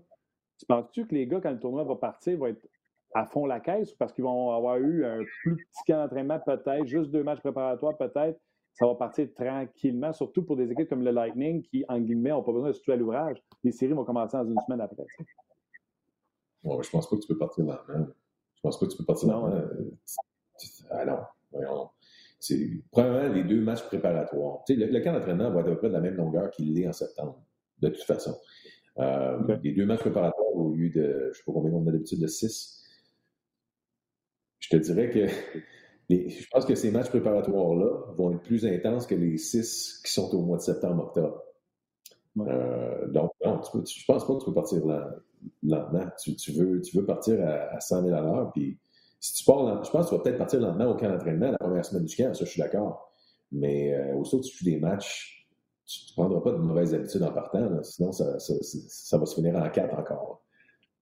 Tu penses-tu que les gars, quand le tournoi va partir, vont être à fond la caisse ou parce qu'ils vont avoir eu un plus petit camp d'entraînement, peut-être, juste deux matchs préparatoires, peut-être, ça va partir tranquillement, surtout pour des équipes comme le Lightning qui, en guillemets, n'ont pas besoin de se tuer à l'ouvrage. Les séries vont commencer dans une semaine après. Ouais, je pense pas que tu peux partir lentement. Je pense pas que tu peux partir lentement. Ah non, c'est probablement les deux matchs préparatoires. le, camp d'entraînement va être à peu près de la même longueur qu'il l'est en septembre, de toute façon. Euh, les deux matchs préparatoires au lieu de, je ne sais pas combien on a d'habitude, de six. Je te dirais que je pense que ces matchs préparatoires-là vont être plus intenses que les six qui sont au mois de septembre-octobre. Euh, donc, non, tu ne je pense pas que tu peux partir lentement. Tu, veux, tu veux partir à, à 100 000 à l'heure, puis si tu pars, je pense que tu vas peut-être partir lentement au camp d'entraînement la première semaine du camp, ça, je suis d'accord. Mais euh, aussitôt que tu joues des matchs, tu ne prendras pas de mauvaises habitudes en partant, sinon ça, ça, ça, va se finir en quatre encore.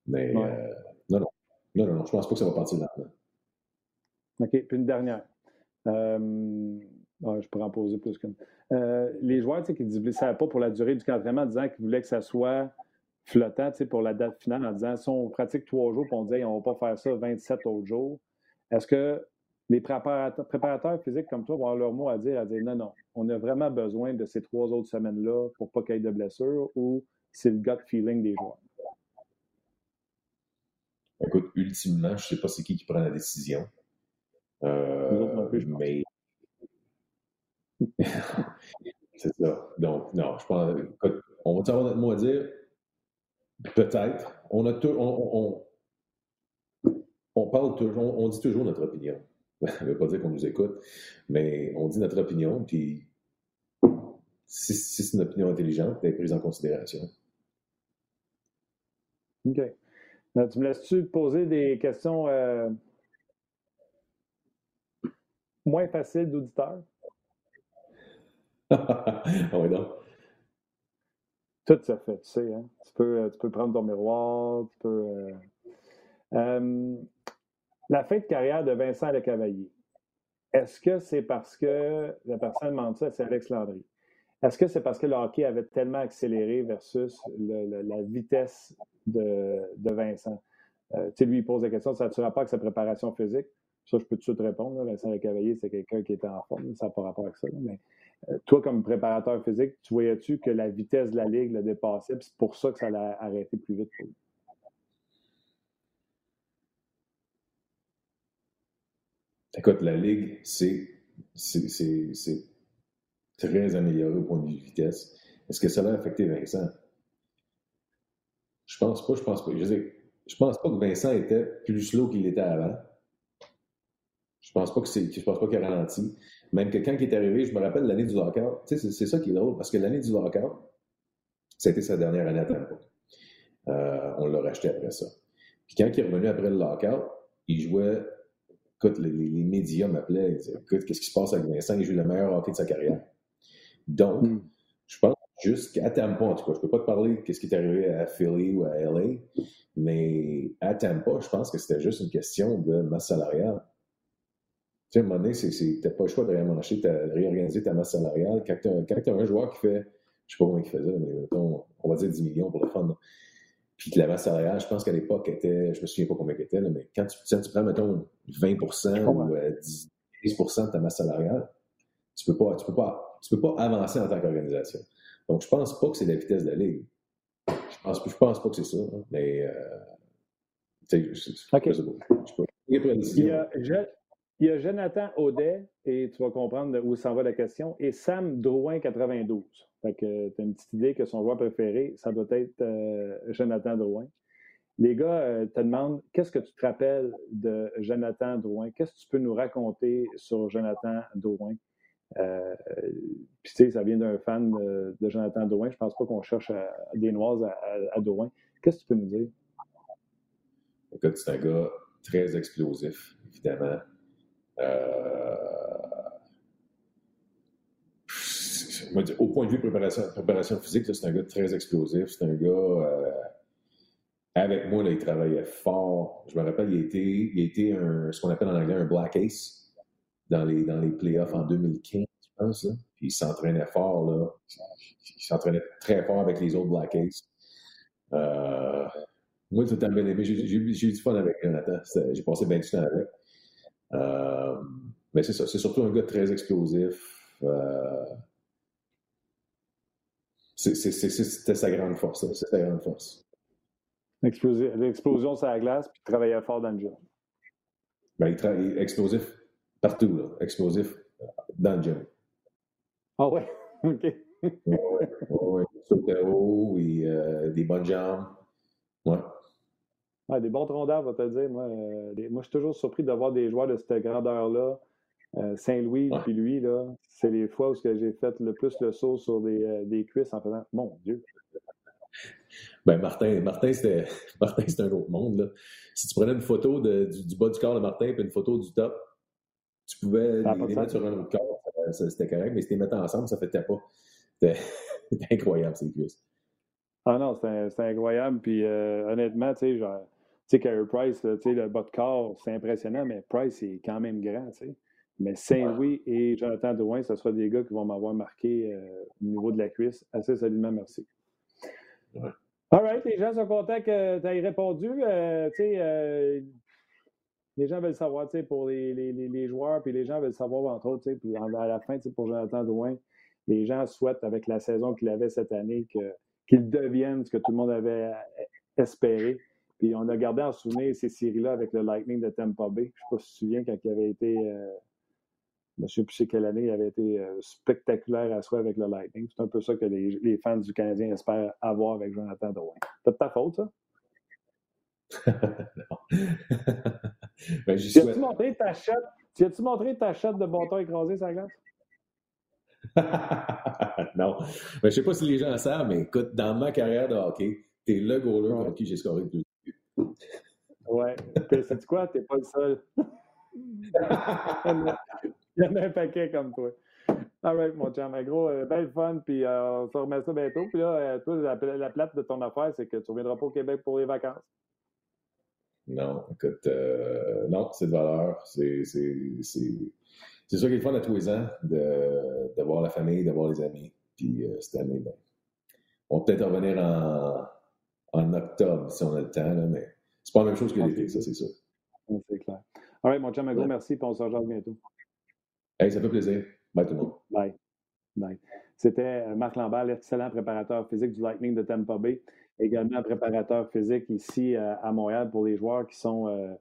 Mais euh, non, non, non, non, je pense pas que ça va partir lentement. OK, puis une dernière. Euh, je pourrais en poser plus qu'une. les joueurs qui ne savaient pas pour la durée du camp d'entraînement, disant qu'ils voulaient que ça soit flottant pour la date finale en disant si on pratique trois jours, puis on dit on ne va pas faire ça 27 autres jours, est-ce que les préparateurs, physiques comme toi vont avoir leur mot à dire, à dire non, non, on a vraiment besoin de ces trois autres semaines-là pour pas qu'il y ait de blessures ou c'est le gut feeling des joueurs? Écoute, ultimement, je ne sais pas c'est qui qui prend la décision. Euh, mais. c'est ça. Donc, non, je pense. on va avoir notre mot à dire? Peut-être. On a tout. On, on, parle toujours, on dit toujours notre opinion. Ça ne veut pas dire qu'on nous écoute, mais on dit notre opinion, puis si, c'est une opinion intelligente, elle est prise en considération. OK. tu me laisses-tu poser des questions euh, moins faciles d'auditeurs? ah oui, donc. Tout ça fait, tu sais. Hein? Tu, peux, tu peux prendre ton miroir, tu peux. Euh, euh, la fin de carrière de Vincent Lecavalier, est-ce que c'est parce que la personne demande ça, c'est Alex Landry? Est-ce que c'est parce que le hockey avait tellement accéléré versus la vitesse de, Vincent? Euh, tu lui, il pose la question, ça ne pas avec sa préparation physique? Ça, je peux tout de suite répondre. Vincent Lecavalier, c'est quelqu'un qui était en forme, ça n'a pas rapport avec ça. Mais euh, toi, comme préparateur physique, tu voyais-tu que la vitesse de la Ligue le dépassait, c'est pour ça que ça l'a arrêté plus vite? Pour lui? Écoute, la Ligue, c'est très amélioré au point de vue de vitesse. Est-ce que ça va affecter Vincent? Je pense pas, je pense pas. Je, sais, je pense pas que Vincent était plus slow qu'il était avant. Je pense pas que c'est, je pense pas qu'il a ralenti. Même que quand il est arrivé, je me rappelle l'année du lockout. Tu sais, c'est ça qui est drôle, parce que l'année du lockout, c'était sa dernière année à Tampa. Euh, on l'a racheté après ça. Puis quand il est revenu après le lockout, il jouait écoute, les, médias m'appelaient, ils disaient, écoute, qu'est-ce qui se passe avec Vincent? Il joue le meilleur hockey de sa carrière. Donc, hmm. je pense juste qu'à Tampa, en tout cas, je ne peux pas te parler de ce qui est arrivé à Philly ou à LA, mais à Tampa, je pense que c'était juste une question de masse salariale. Tu sais, à un moment donné, tu n'as pas le choix de réorganiser ta masse salariale. Quand tu as, un joueur qui fait, je ne sais pas comment il faisait, mais mettons, on va dire 10 millions pour le fun. Puis que la masse salariale, je pense qu'à l'époque, était, je me souviens pas combien elle était, mais quand tu, tu prends, mettons, 20% ou 10%, euh, de ta masse salariale, tu peux pas, tu peux pas, tu peux pas avancer en tant qu'organisation. Donc, je pense pas que c'est la vitesse de la ligue. Je pense, je pense pas que c'est ça, hein, mais euh, tu sais, OK. Il y, a, il y a Jonathan Audet, et tu vas comprendre où s'en va la question, et Sam Drouin 92. Fait que tu as une petite idée que son joueur préféré, ça doit être euh, Jonathan Drouin. Les gars euh, te demandent qu'est-ce que tu te rappelles de Jonathan Drouin? Qu'est-ce que tu peux nous raconter sur Jonathan Drouin? Euh, puis, tu sais, ça vient d'un fan de, Jonathan Drouin. Je pense pas qu'on cherche des noises à, à, Drouin. Qu'est-ce que tu peux nous dire? Écoute, c'est un gars très explosif, évidemment. Au point de vue préparation, préparation physique, c'est un gars très explosif. C'est un gars. Euh, avec moi, il travaillait fort. Je me rappelle, il été, il été un, ce qu'on appelle en anglais un black ace dans les, dans les playoffs en 2015, je pense. Puis il s'entraînait fort. Là. Il s'entraînait très fort avec les autres black ace. Euh, moi, tout à bien aimé. J'ai eu du fun avec Jonathan. J'ai passé bien du temps avec. Euh, mais c'est ça. C'est surtout un gars très explosif. Euh, c'était sa grande force. C'est sa grande force. L'explosion sur la glace, puis il travaillait fort dans le gym. Ben, il travaille explosif partout, là. Explosif dans le gym. Ah ouais? OK. ouais, ouais, ouais. Sauter haut euh, des bonnes jambes. Des bons trondeurs, va te dire. Moi, euh, moi, je suis toujours surpris d'avoir des joueurs de cette grandeur-là euh, Saint-Louis, puis lui, là, c'est les fois où j'ai fait le plus le saut sur des, euh, des cuisses en faisant Mon Dieu! Ben, Martin, Martin c'était un autre monde. Là. Si tu prenais une photo de, du, bas du corps de Martin et une photo du top, tu pouvais les, mettre sur un autre corps. C'était correct, mais si tu les mettais ensemble, ça ne fait pas. C'était incroyable, ces cuisses. Ah non, c'était incroyable. Puis euh, honnêtement, tu sais, genre, sais, Carey Price, tu sais, le bas de corps, c'est impressionnant, mais Price, est quand même grand, tu sais. Mais Saint-Louis et Jonathan Drouin, ce sera des gars qui vont m'avoir marqué euh, au niveau de la cuisse. Assez solidement, merci. Ouais. All right, les gens sont contents que tu aies répondu. Euh, tu sais, euh, les gens veulent savoir, tu sais, pour les, les, les, joueurs, puis les gens veulent savoir, entre autres, tu sais, puis à la fin, tu sais, pour Jonathan Drouin, les gens souhaitent, avec la saison qu'il avait cette année, qu'il devienne ce que tout le monde avait espéré. Puis on a gardé en souvenir ces séries-là avec le Lightning de Tampa Bay. Je ne sais pas si tu te souviens quand il avait été, euh, je ne sais plus quelle année, il avait été euh, spectaculaire à soi avec le Lightning. C'est un peu ça que les, fans du Canadien espèrent avoir avec Jonathan Drouin. C'est de ta faute, ça? non. ben, tu as-tu montré ta shot? Tu as-tu montré ta shot de bâton écrasé sur la glace? non. Ben, je ne sais pas si les gens le savent, mais écoute, dans ma carrière de hockey, tu es le goaler ouais. contre qui j'ai scoré plus Ouais. Sais-tu quoi? T'es pas le seul. Il y en a un paquet comme toi. All right, mon chum. Gros, euh, belle fun, puis euh, on se remet ça bientôt. Puis là, euh, toi, la, la, plate de ton affaire, c'est que tu reviendras pas au Québec pour les vacances. Non, écoute, non, c'est de valeur. C'est c'est ça qui est fun à tous les ans, d'avoir la famille, d'avoir les amis. Puis cette année, ben, on va peut-être revenir en, en octobre si on a le temps, là, mais c'est pas la même chose que l'été, ça, c'est sûr. C'est clair. All right, mon chum, un gros merci, puis on se rejoint bientôt. Hey, ça fait plaisir. Bye tout le monde. Bye. Bye. C'était euh, Marc Lambert, l'excellent préparateur physique du Lightning de Tampa Bay, également préparateur physique ici euh, à Montréal pour les joueurs qui sont euh,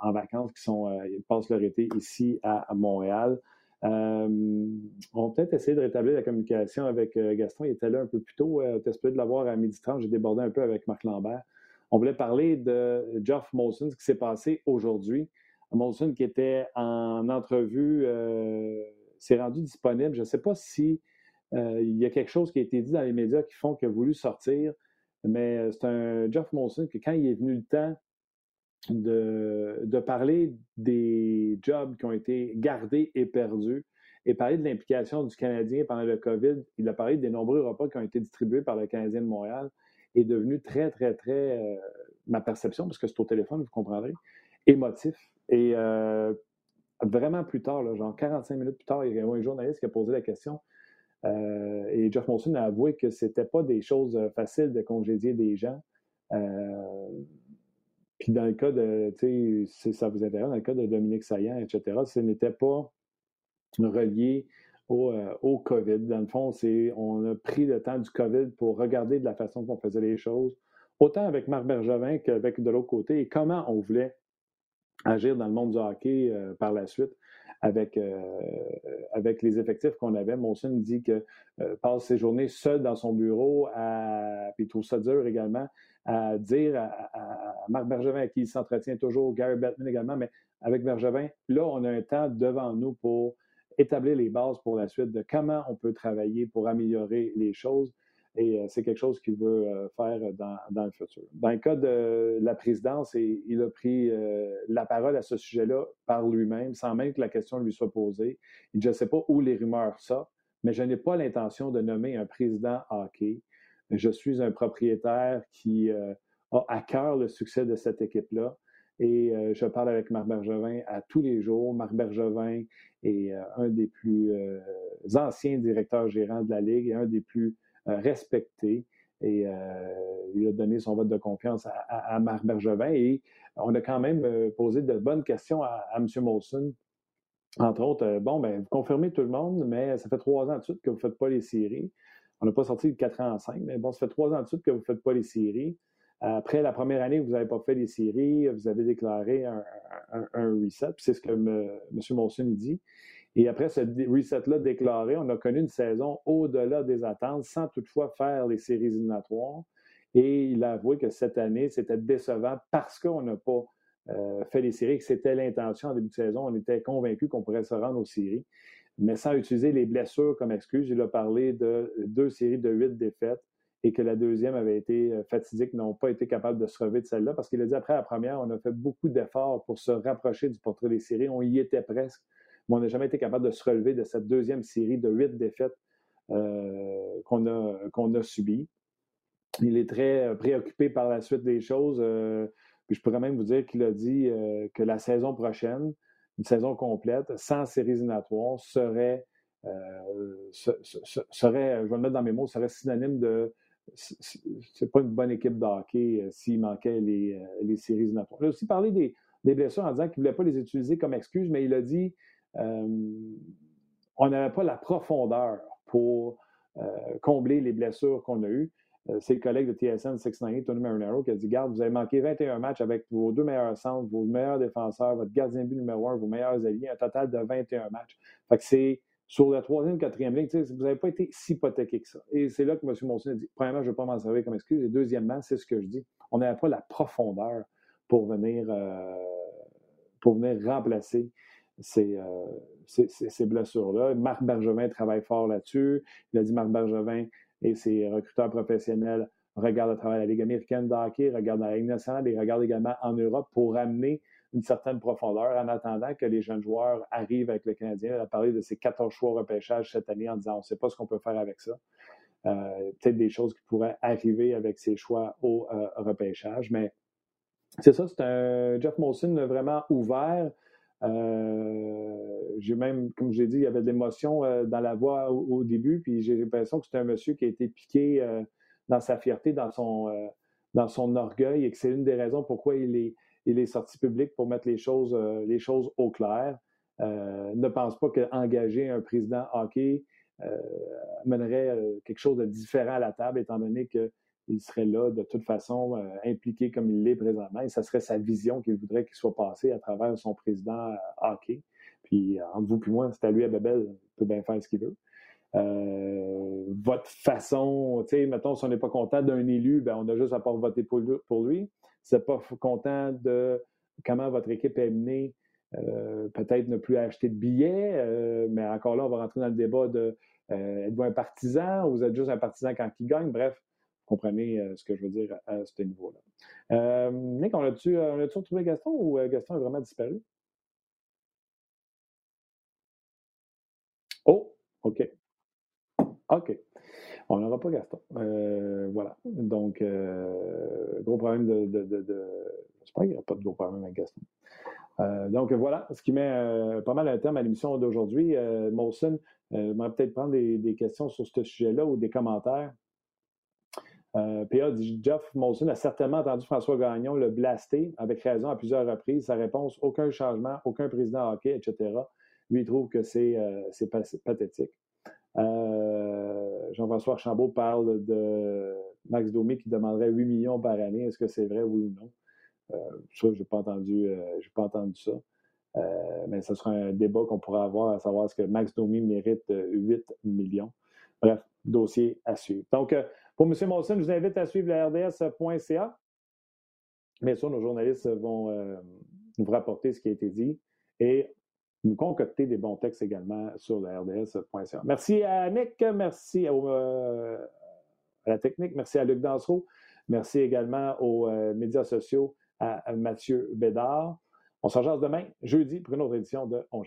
en vacances, qui sont, passent leur été ici à Montréal. On va peut-être essayer de rétablir la communication avec Gaston. Il était là un peu plus tôt. Euh, tu de l'avoir à 12h30. J'ai débordé un peu avec Marc Lambert. On voulait parler de Geoff Molson, ce qui s'est passé aujourd'hui. Molson qui était en entrevue, euh, s'est rendu disponible. Je ne sais pas si euh, il y a quelque chose qui a été dit dans les médias qui font qu'il a voulu sortir, mais euh, c'est un Geoff Molson que quand il est venu le temps de, parler des jobs qui ont été gardés et perdus et parler de l'implication du Canadien pendant le COVID, il a parlé des nombreux repas qui ont été distribués par le Canadien de Montréal est devenu très, très, très, euh, ma perception, parce que c'est au téléphone, vous comprendrez, émotif. Et euh, vraiment plus tard, genre 45 minutes plus tard, il y a un journaliste qui a posé la question. Euh, et Jeff Monson a avoué que ce n'était pas des choses faciles de congédier des gens. Puis dans le cas de, tu sais, ça vous intéresse, dans le cas de Dominique Saillant, etc., ce n'était pas relié euh, au, COVID. Dans le fond, c'est on a pris le temps du COVID pour regarder de la façon qu'on faisait les choses, autant avec Marc Bergevin qu'avec de l'autre côté, et comment on voulait agir dans le monde du hockey euh, par la suite avec, euh, avec les effectifs qu'on avait. Monson dit que passe ses journées seul dans son bureau, puis trouve ça dur également, à dire à, Marc Bergevin, à qui il s'entretient toujours, Gary Bettman également, mais avec Bergevin, là, on a un temps devant nous pour établir les bases pour la suite de comment on peut travailler pour améliorer les choses. Et euh, c'est quelque chose qu'il veut euh, faire dans, le futur. Dans le cas de la présidence, il a pris euh, la parole à ce sujet-là par lui-même, sans même que la question lui soit posée. Je ne sais pas où les rumeurs sortent, mais je n'ai pas l'intention de nommer un président hockey. Je suis un propriétaire qui a à cœur le succès de cette équipe-là. Et euh, je parle avec Marc Bergevin à tous les jours. Marc Bergevin est euh, un des plus euh, anciens directeurs gérants de la Ligue et un des plus respectés. Et il a donné son vote de confiance à, Marc Bergevin. Et on a quand même posé de bonnes questions à, M. Molson. Entre autres, bon, ben, vous confirmez tout le monde, mais ça fait trois ans de suite que vous ne faites pas les séries. On n'a pas sorti de quatre ans en cinq, mais bon, ça fait trois ans de suite que vous ne faites pas les séries. Après la première année, vous n'avez pas fait les séries, vous avez déclaré un, reset. C'est ce que M. Monson dit. Et après ce reset-là déclaré, on a connu une saison au-delà des attentes sans toutefois faire les séries éliminatoires. Et il a avoué que cette année, c'était décevant parce qu'on n'a pas euh, fait les séries, que c'était l'intention en début de saison. On était convaincu qu'on pourrait se rendre aux séries. Mais sans utiliser les blessures comme excuse, il a parlé de deux séries de huit défaites et que la deuxième avait été euh, fatidique, n'ont pas été capables de se relever de celle-là, parce qu'il a dit après la première, on a fait beaucoup d'efforts pour se rapprocher du portrait des séries, on y était presque, mais on n'a jamais été capable de se relever de cette deuxième série de huit défaites euh, qu'on a, a subies. Il est très euh, préoccupé par la suite des choses, puis je pourrais même vous dire qu'il a dit que la saison prochaine, une saison complète, sans séries éliminatoires, serait serait, je vais le mettre dans mes mots, serait synonyme de c'est pas une bonne équipe de hockey euh, s'il manquait les, euh, les séries éliminatoires. Il a aussi parlé des, des blessures en disant qu'il ne voulait pas les utiliser comme excuse, mais il a dit on n'avait pas la profondeur pour combler les blessures qu'on a eues. c'est le collègue de TSN 698, Tony Marinaro, qui a dit Garde, vous avez manqué 21 matchs avec vos deux meilleurs centres, vos meilleurs défenseurs, votre gardien but numéro un, vos meilleurs alliés, un total de 21 matchs. Fait que c'est sur la troisième, quatrième ligne, vous n'avez pas été si hypothéqué que ça. Et c'est là que M. Monson a dit premièrement, je ne vais pas m'en servir comme excuse. Et deuxièmement, c'est ce que je dis on n'avait pas la profondeur euh, pour venir remplacer ces, euh, ces, blessures-là. Marc Bergevin travaille fort là-dessus. Il a dit Marc Bergevin et ses recruteurs professionnels regardent le travail de la Ligue américaine de hockey, regardent la Ligue nationale et regardent également en Europe pour amener une certaine profondeur en attendant que les jeunes joueurs arrivent avec le Canadien. Il a parlé de ses 14 choix au repêchage cette année en disant on ne sait pas ce qu'on peut faire avec ça. Euh, peut-être des choses qui pourraient arriver avec ses choix au euh, repêchage. Mais c'est ça, c'est un Jeff Molson vraiment ouvert. Euh, j'ai même, comme je l'ai dit, il y avait de l'émotion dans la voix au, début, puis j'ai l'impression que c'est un monsieur qui a été piqué dans sa fierté, dans son, dans son orgueil, et que c'est une des raisons pourquoi il est, il est sorti public pour mettre les choses, les choses au clair. ne pense pas qu'engager un président hockey euh, mènerait euh, quelque chose de différent à la table, étant donné qu'il serait là de toute façon euh, impliqué comme il l'est présentement. Et ça serait sa vision qu'il voudrait qu'il soit passé à travers son président hockey. Puis entre vous et moi, c'est à lui à Babel, il peut bien faire ce qu'il veut. votre façon, tu sais, mettons, si on n'est pas content d'un élu, ben, on a juste à pas voter pour lui. Pour lui. Si pas content de comment votre équipe est menée, peut-être ne plus acheter de billets, mais encore là, on va rentrer dans le débat de euh, êtes-vous un partisan ou vous êtes juste un partisan quand il gagne? Bref, comprenez euh, ce que je veux dire à, ce niveau-là. Euh, Nick, on a-tu retrouvé Gaston ou Gaston est vraiment disparu? Oh, OK. OK. On n'aura pas Gaston. voilà. Donc, gros problème de. de, de, de... J'espère qu'il n'y aura pas de gros problème avec Gaston. Euh, donc voilà, ce qui met euh, pas mal un terme à l'émission d'aujourd'hui. Euh, Molson, on va peut-être prendre des, questions sur ce sujet-là ou des commentaires. PA dit Jeff Molson a certainement entendu François Gagnon le blaster avec raison à plusieurs reprises. Sa réponse aucun changement, aucun président hockey, etc. Lui, il trouve que c'est pathétique. Jean-François Archambault parle de Max Domi qui demanderait 8 millions par année. Est-ce que c'est vrai, oui ou non? Euh, ça, je n'ai pas, entendu, euh, pas entendu ça. Euh, mais ce sera un débat qu'on pourra avoir à savoir est-ce que Max Domi mérite 8 millions. Bref, dossier à suivre. Donc, pour M. Molson, je vous invite à suivre la RDS.ca. Bien sûr, nos journalistes vont nous rapporter ce qui a été dit et nous concocter des bons textes également sur la RDS.ca. Merci à Nick, merci à la technique, merci à Luc Dansereau, merci également aux médias sociaux à Mathieu Bédard. On se demain, jeudi, pour une autre édition de On